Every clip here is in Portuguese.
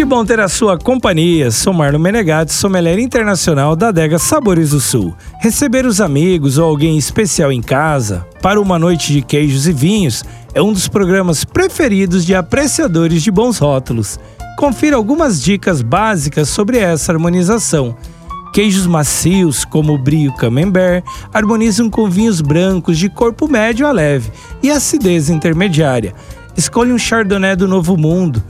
Que bom ter a sua companhia. Sou Marlon Menegatti, sommelier internacional da Adega Sabores do Sul. Receber os amigos ou alguém especial em casa para uma noite de queijos e vinhos é um dos programas preferidos de apreciadores de bons rótulos. Confira algumas dicas básicas sobre essa harmonização. Queijos macios, como o brio camembert, harmonizam com vinhos brancos de corpo médio a leve e acidez intermediária. Escolha um Chardonnay do Novo Mundo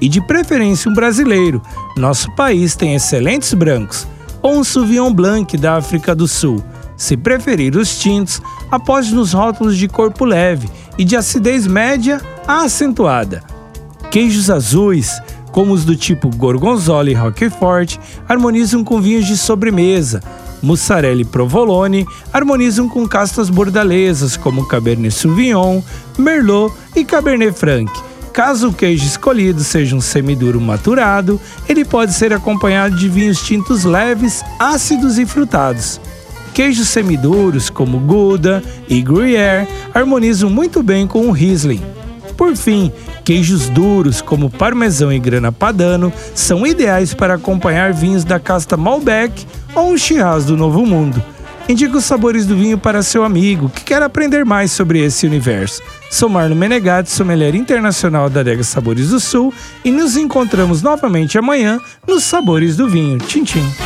e, de preferência, um brasileiro. Nosso país tem excelentes brancos. Ou um Sauvignon Blanc da África do Sul. Se preferir os tintos, aposte nos rótulos de corpo leve e de acidez média a acentuada. Queijos azuis, como os do tipo Gorgonzola e Roquefort, harmonizam com vinhos de sobremesa. Mussarela e Provolone harmonizam com castas bordalesas como Cabernet Sauvignon, Merlot e Cabernet Franc. Caso o queijo escolhido seja um semiduro maturado, ele pode ser acompanhado de vinhos tintos leves, ácidos e frutados. Queijos semiduros como Gouda e Gruyère harmonizam muito bem com o Riesling. Por fim, queijos duros como parmesão e grana padano são ideais para acompanhar vinhos da casta Malbec ou um Shiraz do Novo Mundo. Indique os sabores do vinho para seu amigo que quer aprender mais sobre esse universo. Sou Marlon Menegatti, sommelier internacional da Adega Sabores do Sul e nos encontramos novamente amanhã nos Sabores do Vinho. Tchim, tchim.